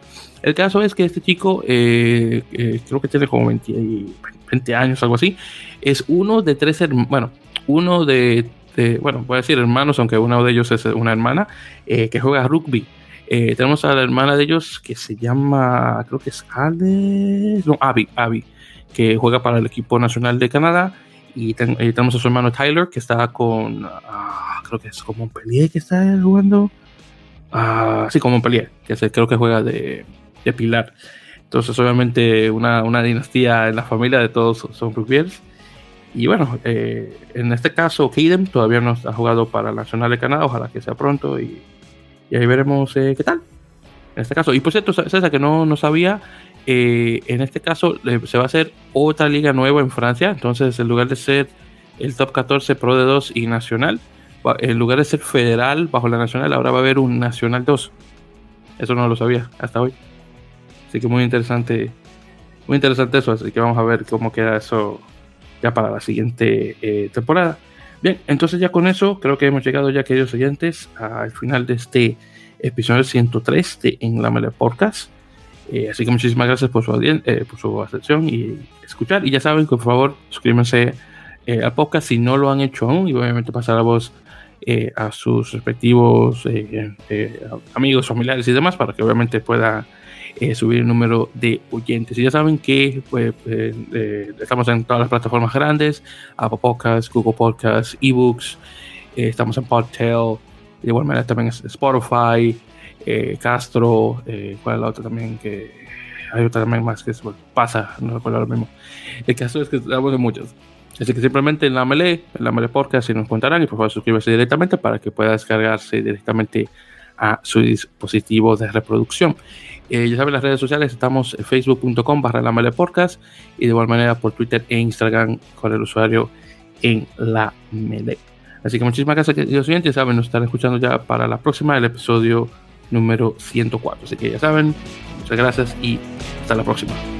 El caso es que este chico, eh, eh, creo que tiene como 20, años, algo así, es uno de tres hermanos, bueno, uno de, bueno, voy a decir hermanos, aunque uno de ellos es una hermana, que juega rugby. tenemos a la hermana de ellos que se llama, creo que es Ale, no, Abby, Abby, que juega para el equipo nacional de Canadá y, tenemos a su hermano Tyler, que está con. Ah, creo que es como Montpellier que está jugando. Ah, sí, como Montpellier, que creo que juega de, de Pilar. Entonces, obviamente, una, una, dinastía en la familia de todos son rugbyers. Y bueno, eh, en este caso, Kaden todavía no ha jugado para la Nacional de Canadá. Ojalá que sea pronto y, y ahí veremos eh, qué tal. En este caso, y por cierto, César, que no, no sabía, eh, en este caso se va a hacer otra liga nueva en Francia. Entonces, en lugar de ser el top 14 Pro de 2 y Nacional, en lugar de ser federal bajo la Nacional, ahora va a haber un Nacional 2. Eso no lo sabía hasta hoy. Así que muy interesante. Muy interesante eso. Así que vamos a ver cómo queda eso ya para la siguiente eh, temporada. Bien, entonces ya con eso creo que hemos llegado ya, queridos oyentes, al final de este episodio 103 de En la Mele Podcast. Eh, así que muchísimas gracias por su, eh, atención y escuchar. Y ya saben que por favor suscríbanse eh, al podcast si no lo han hecho aún y obviamente pasar la voz a sus respectivos amigos, familiares y demás para que obviamente pueda subir el número de oyentes. Y ya saben que pues, estamos en todas las plataformas grandes, Apple Podcasts, Google Podcasts, eBooks, estamos en Podtail, de igual manera también Spotify, eh, Castro, eh, ¿cuál es la otra también? que Hay otra también más que pasa, no recuerdo lo mismo. El caso es que hablamos de muchos. Así que simplemente en la Mele, en la Mele Podcast, si nos contarán y por favor suscríbase directamente para que pueda descargarse directamente a su dispositivo de reproducción. Eh, ya saben, las redes sociales estamos en facebook.com barra la Mele Podcast y de igual manera por Twitter e Instagram con el usuario en la Mele. Así que muchísimas gracias, queridos oyentes. Saben, nos están escuchando ya para la próxima, el episodio número 104. Así que ya saben, muchas gracias y hasta la próxima.